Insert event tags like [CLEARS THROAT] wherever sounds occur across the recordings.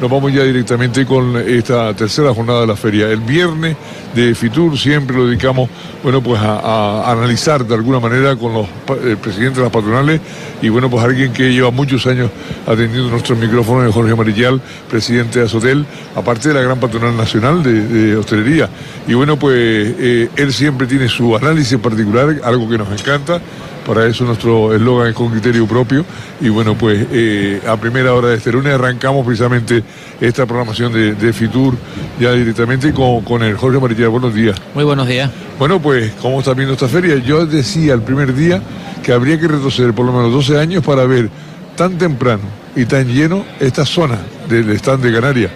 nos vamos ya directamente con esta tercera jornada de la feria. El viernes de Fitur siempre lo dedicamos, bueno, pues a, analizar de alguna manera con los presidentes de las patronales y bueno, pues alguien que lleva muchos años atendiendo nuestros micrófonos, Jorge Marillal, presidente de Azotel, aparte de la gran patronal nacional de, hostelería. Y bueno, pues eh, él siempre tiene su análisis particular, algo que nos encanta para eso nuestro eslogan es con criterio propio. Y bueno, pues eh, a primera hora de este lunes arrancamos precisamente esta programación de, Fitur ya directamente con, con el Jorge Marillal. Buenos días. Muy buenos días. Bueno, pues, ¿cómo está viendo esta feria? Yo decía el primer día que habría que retroceder por lo menos 12 años para ver tan temprano y tan lleno esta zona del stand de Canarias.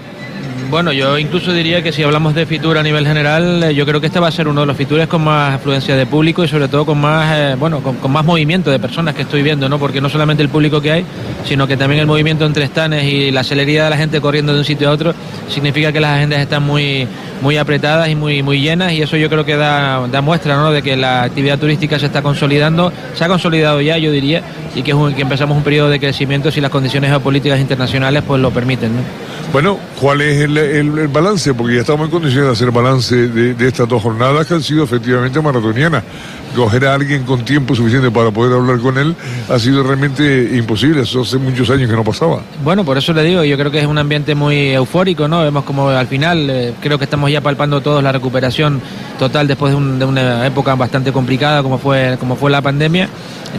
Bueno, yo incluso diría que si hablamos de Fitur a nivel general, eh, yo creo que este va a ser uno de los Fitures con más afluencia de público y sobre todo con más, eh, bueno, con, más movimiento de personas que estoy viendo, ¿no? Porque no solamente el público que hay, sino que también el movimiento entre estanes y la celeridad de la gente corriendo de un sitio a otro significa que las agendas están muy, muy apretadas y muy, muy llenas y eso yo creo que da, da muestra, ¿no? De que la actividad turística se está consolidando, se ha consolidado ya, yo diría, y que, que empezamos un periodo de crecimiento si las condiciones geopolíticas internacionales pues lo permiten, ¿no? Bueno, ¿cuál es el, balance? Porque ya estamos en condiciones de hacer balance de, estas dos jornadas que han sido efectivamente maratonianas. Coger a alguien con tiempo suficiente para poder hablar con él ha sido realmente imposible. Eso hace muchos años que no pasaba. Bueno, por eso le digo, yo creo que es un ambiente muy eufórico, ¿no? Vemos como al final, eh, creo que estamos ya palpando todos la recuperación total después de, de, una época bastante complicada como fue, como fue la pandemia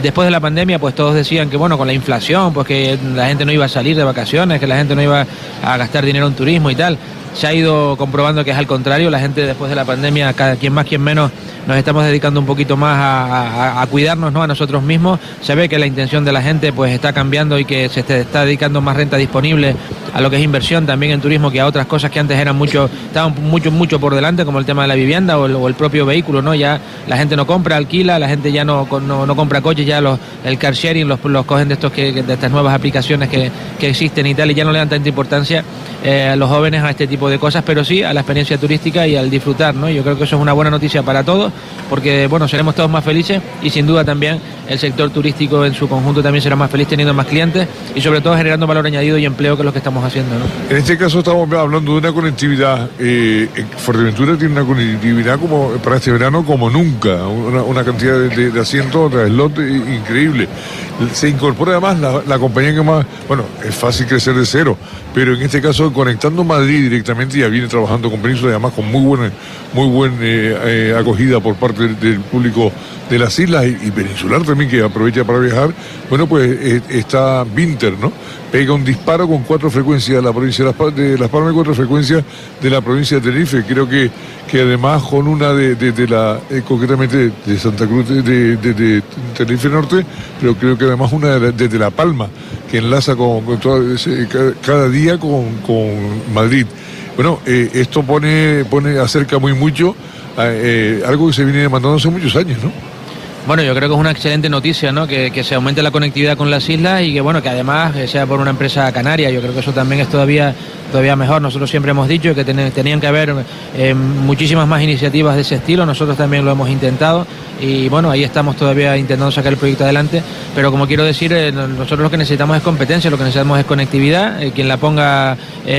después de la pandemia, pues todos decían que, bueno, con la inflación, pues que la gente no iba a salir de vacaciones, que la gente no iba a gastar dinero en turismo y tal. Se ha ido comprobando que es al contrario, la gente después de la pandemia, cada quien más, quien menos, nos estamos dedicando un poquito más a, cuidarnos ¿no? a nosotros mismos. Se ve que la intención de la gente pues está cambiando y que se está dedicando más renta disponible a lo que es inversión también en turismo que a otras cosas que antes eran mucho, estaban mucho, mucho por delante, como el tema de la vivienda o el, propio vehículo, ¿no? Ya la gente no compra, alquila, la gente ya no, no, compra coches, ya los, el car sharing los, los cogen de estos que, de estas nuevas aplicaciones que, que existen y tal, y ya no le dan tanta importancia eh, los jóvenes a este tipo de cosas, pero sí a la experiencia turística y al disfrutar, ¿no? Yo creo que eso es una buena noticia para todos, porque bueno, seremos todos más felices y sin duda también el sector turístico en su conjunto también será más feliz teniendo más clientes y sobre todo generando valor añadido y empleo que es lo que estamos haciendo, ¿no? En este caso estamos hablando de una conectividad, eh, Fuerteventura tiene una conectividad como para este verano como nunca, una, cantidad de, asientos, de slot increíble. Se incorpora además la, compañía que más, bueno, es fácil crecer de cero, pero en este caso conectando Madrid directamente, ya viene trabajando con Península, además con muy buena, muy buena eh, eh, acogida por parte del, público de las islas y, peninsular también, que aprovecha para viajar. Bueno, pues eh, está Winter, ¿no? Pega un disparo con cuatro frecuencias de la provincia de Las, Palmas y cuatro frecuencias de la provincia de Tenerife. Creo que, que además con una de, la, concretamente de Santa Cruz de, Tenerife Norte, pero creo que además una desde La Palma que enlaza con, cada día con, Madrid. Bueno, eh, esto pone, pone, acerca muy mucho eh, algo que se viene demandando hace muchos años, ¿no? Bueno, yo creo que es una excelente noticia, ¿no? Que, se aumente la conectividad con las islas y que, bueno, que además eh, sea por una empresa canaria. Yo creo que eso también es todavía, todavía mejor. Nosotros siempre hemos dicho que tenían que haber eh, muchísimas más iniciativas de ese estilo. Nosotros también lo hemos intentado y, bueno, ahí estamos todavía intentando sacar el proyecto adelante. Pero como quiero decir, eh, nosotros lo que necesitamos es competencia, lo que necesitamos es conectividad. quien la ponga,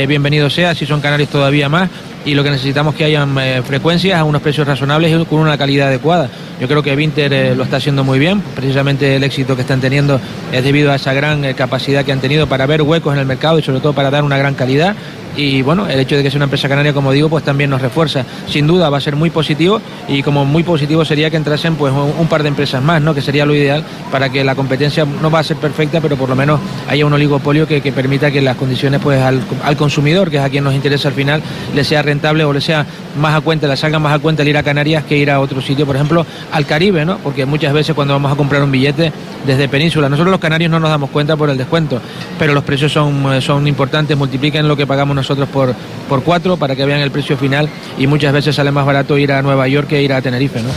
bienvenido sea. Si son canarios, todavía más y lo que necesitamos es que hayan frecuencias a unos precios razonables y con una calidad adecuada. Yo creo que Vinter eh, lo está haciendo muy bien, precisamente el éxito que están teniendo es debido a esa gran eh, capacidad que han tenido para ver huecos en el mercado y sobre todo para dar una gran calidad y bueno, el hecho de que sea una empresa canaria, como digo, pues también nos refuerza. Sin duda va a ser muy positivo y como muy positivo sería que entrasen pues un, par de empresas más, ¿no? Que sería lo ideal para que la competencia no va a ser perfecta, pero por lo menos haya un oligopolio que, permita que las condiciones pues al, consumidor, que es a quien nos interesa al final, le sea rentable o le sea más a cuenta, le salga más a cuenta el ir a Canarias que ir a otro sitio, por ejemplo, al Caribe, ¿no? Porque muchas veces cuando vamos a comprar un billete desde Península, nosotros los canarios no nos damos cuenta por el descuento, pero los precios son, son importantes, multiplican lo que pagamos nosotros nosotros por, por cuatro para que vean el precio final y muchas veces sale más barato ir a Nueva York que ir a Tenerife, ¿no?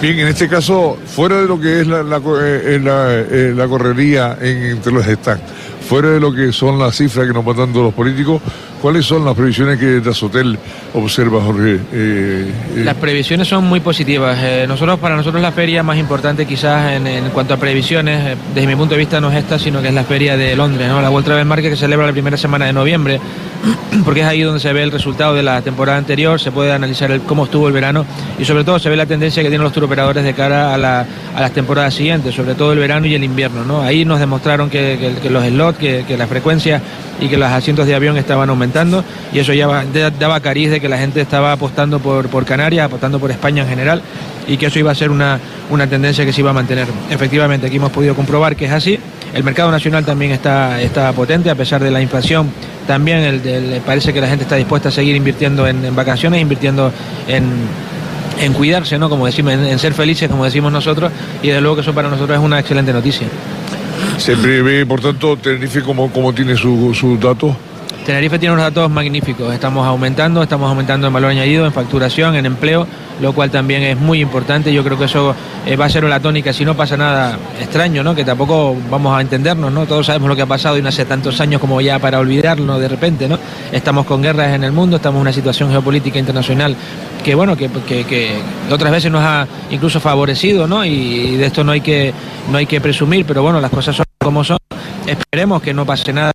Bien, en este caso, fuera de lo que es la, la, eh, eh, la, correría entre los stands, fuera de lo que son las cifras que nos van dando los políticos, ¿Cuáles son las previsiones que Dasotel observa, Jorge? Eh, eh, las previsiones son muy positivas. Eh, nosotros, para nosotros la feria más importante quizás en, cuanto a previsiones, desde mi punto de vista no es esta, sino que es la feria de Londres, ¿no? la World Travel Market que se celebra la primera semana de noviembre, [CLEARS THROAT] porque es ahí donde se ve el resultado de la temporada anterior, se puede analizar cómo estuvo el verano y sobre todo se ve la tendencia que tienen los turoperadores de cara a, las temporadas siguientes, sobre todo el verano y el invierno. ¿no? Ahí nos demostraron que, los slots, que la frecuencia y que los asientos de avión estaban aumentando y eso ya daba cariz de que la gente estaba apostando por, Canarias, apostando por España en general y que eso iba a ser una, una tendencia que se iba a mantener. Efectivamente, aquí hemos podido comprobar que es así. El mercado nacional también está, está potente, a pesar de la inflación, también el, parece que la gente está dispuesta a seguir invirtiendo en, vacaciones, invirtiendo en, cuidarse, ¿no? Como decimos, en, ser felices, como decimos nosotros, y desde luego que eso para nosotros es una excelente noticia. Se prevé, por tanto, Tenerife, ¿cómo, cómo tiene sus datos? Tenerife tiene unos datos magníficos. Estamos aumentando, estamos aumentando en valor añadido, en facturación, en empleo, lo cual también es muy importante. Yo creo que eso eh, va a ser una tónica si no pasa nada extraño. Que tampoco vamos a entendernos, ¿no? Todos sabemos lo que ha pasado y no hace tantos años como ya para olvidarlo de repente, ¿no? Estamos con guerras en el mundo, estamos en una situación geopolítica internacional que, bueno, que, otras veces nos ha incluso favorecido, ¿no? Y, de esto no hay que no hay que presumir, pero bueno, las cosas son como son. Esperemos que no pase nada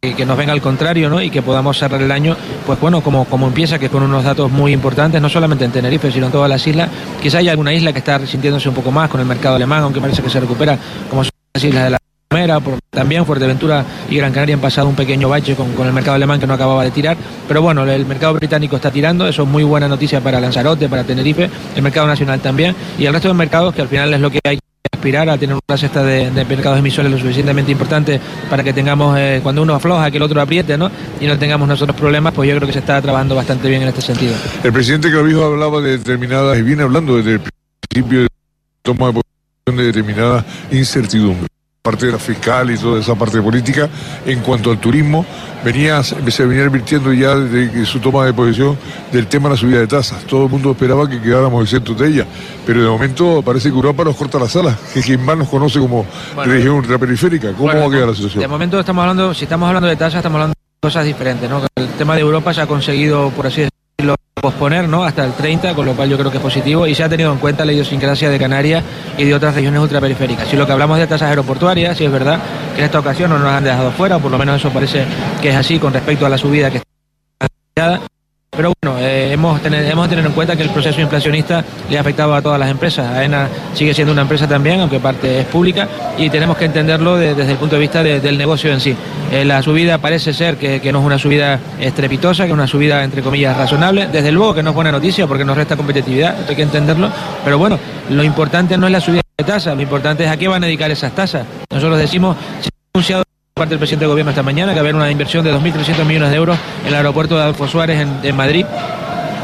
que nos venga al contrario ¿no? y que podamos cerrar el año, pues bueno, como, como empieza, que con unos datos muy importantes, no solamente en Tenerife, sino en todas las islas. Quizá hay alguna isla que está sintiéndose un poco más con el mercado alemán, aunque parece que se recupera, como son las islas de la Primera, también Fuerteventura y Gran Canaria han pasado un pequeño bache con, con, el mercado alemán que no acababa de tirar, pero bueno, el mercado británico está tirando, eso es muy buena noticia para Lanzarote, para Tenerife, el mercado nacional también, y el resto de mercados que al final es lo que hay aspirar a tener una cesta de, mercados emisores lo suficientemente importante para que tengamos, eh, cuando uno afloja, que el otro apriete, ¿no? Y no tengamos nosotros problemas, pues yo creo que se está trabajando bastante bien en este sentido. El presidente Clavijo hablaba de determinadas, y viene hablando desde el principio de toma de posición de determinadas incertidumbres parte de la fiscal y toda esa parte política. En cuanto al turismo, venía, se venía advirtiendo ya desde su toma de posición del tema de la subida de tasas. Todo el mundo esperaba que quedáramos exentos de ella, pero de momento parece que Europa nos corta las alas, que quien más nos conoce como región ultraperiférica. ¿Cómo va a quedar la situación? De momento estamos hablando, si estamos hablando de tasas, estamos hablando de cosas diferentes. ¿no? El tema de Europa se ha conseguido, por así decirlo, posponer ¿no? hasta el 30, con lo cual yo creo que es positivo y se ha tenido en cuenta la idiosincrasia de Canarias y de otras regiones ultraperiféricas. Si lo que hablamos de tasas aeroportuarias, si es verdad que en esta ocasión no nos han dejado fuera, o por lo menos eso parece que es así con respecto a la subida que está pero bueno, eh, hemos, tener, hemos tener en cuenta que el proceso inflacionista le ha afectado a todas las empresas. AENA sigue siendo una empresa también, aunque parte es pública, y tenemos que entenderlo desde el punto de vista del negocio en sí. Eh, la subida parece ser que, no es una subida estrepitosa, que es una subida, entre comillas, razonable. Desde luego que no es buena noticia porque nos resta competitividad, hay que entenderlo. Pero bueno, lo importante no es la subida de tasas, lo importante es a qué van a dedicar esas tasas. Nosotros decimos, se ha anunciado parte del presidente del gobierno esta mañana, que va a haber una inversión de 2.300 millones de euros en el aeropuerto de Adolfo Suárez en, Madrid,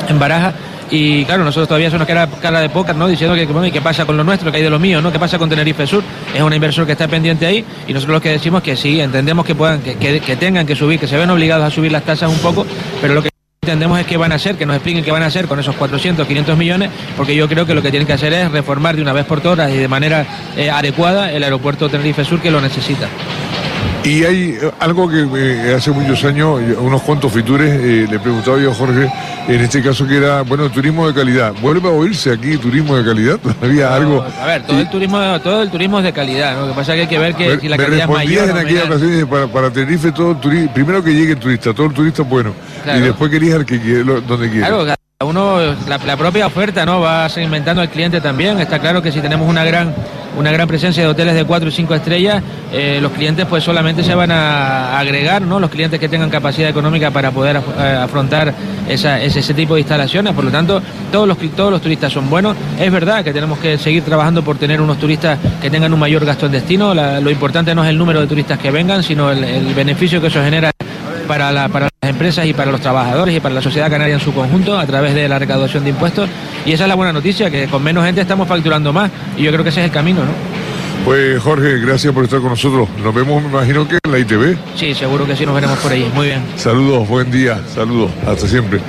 en Baraja. Y claro, nosotros todavía somos cara, cara de póker, ¿no? Diciendo que, ¿qué pasa con lo nuestro? ¿Qué hay de lo mío? ¿no? ¿Qué pasa con Tenerife Sur? Es una inversión que está pendiente ahí y nosotros lo que decimos que sí, entendemos que puedan, que, que tengan que subir, que se ven obligados a subir las tasas un poco, pero lo que entendemos es que van a hacer, que nos expliquen qué van a hacer con esos 400, 500 millones, porque yo creo que lo que tienen que hacer es reformar de una vez por todas y de manera eh, adecuada el aeropuerto Tenerife Sur que lo necesita. Y hay eh, algo que eh, hace muchos años, unos cuantos fitures, le preguntaba yo a Jorge, en este caso que era, bueno, turismo de calidad. ¿Vuelve a oírse aquí turismo de calidad? [LAUGHS] ¿Todavía algo? A ver, todo, el turismo, todo el turismo es de calidad, Lo que pasa es que hay que ver que si la calidad es mayor. en aquella ocasión, para, para Tenerife, todo el turismo, primero que llegue el turista, todo el turista bueno, y después querías el que quiere, donde quiera. Claro, uno, la, la, propia oferta, ¿no? Va segmentando al cliente también. Está claro que si tenemos una gran una gran presencia de hoteles de 4 y 5 estrellas, eh, los clientes pues solamente se van a agregar, ¿no? Los clientes que tengan capacidad económica para poder eh, afrontar ese, tipo de instalaciones. Por lo tanto, todos los, todos los turistas son buenos. Es verdad que tenemos que seguir trabajando por tener unos turistas que tengan un mayor gasto en destino. lo importante no es el número de turistas que vengan, sino el beneficio que eso genera para, la, para las empresas y para los trabajadores y para la sociedad canaria en su conjunto a través de la recaudación de impuestos. Y esa es la buena noticia, que con menos gente estamos facturando más y yo creo que ese es el camino, ¿no? Pues Jorge, gracias por estar con nosotros. Nos vemos, me imagino que en la ITV. Sí, seguro que sí, nos veremos por ahí. Muy bien. Saludos, buen día, saludos, hasta siempre.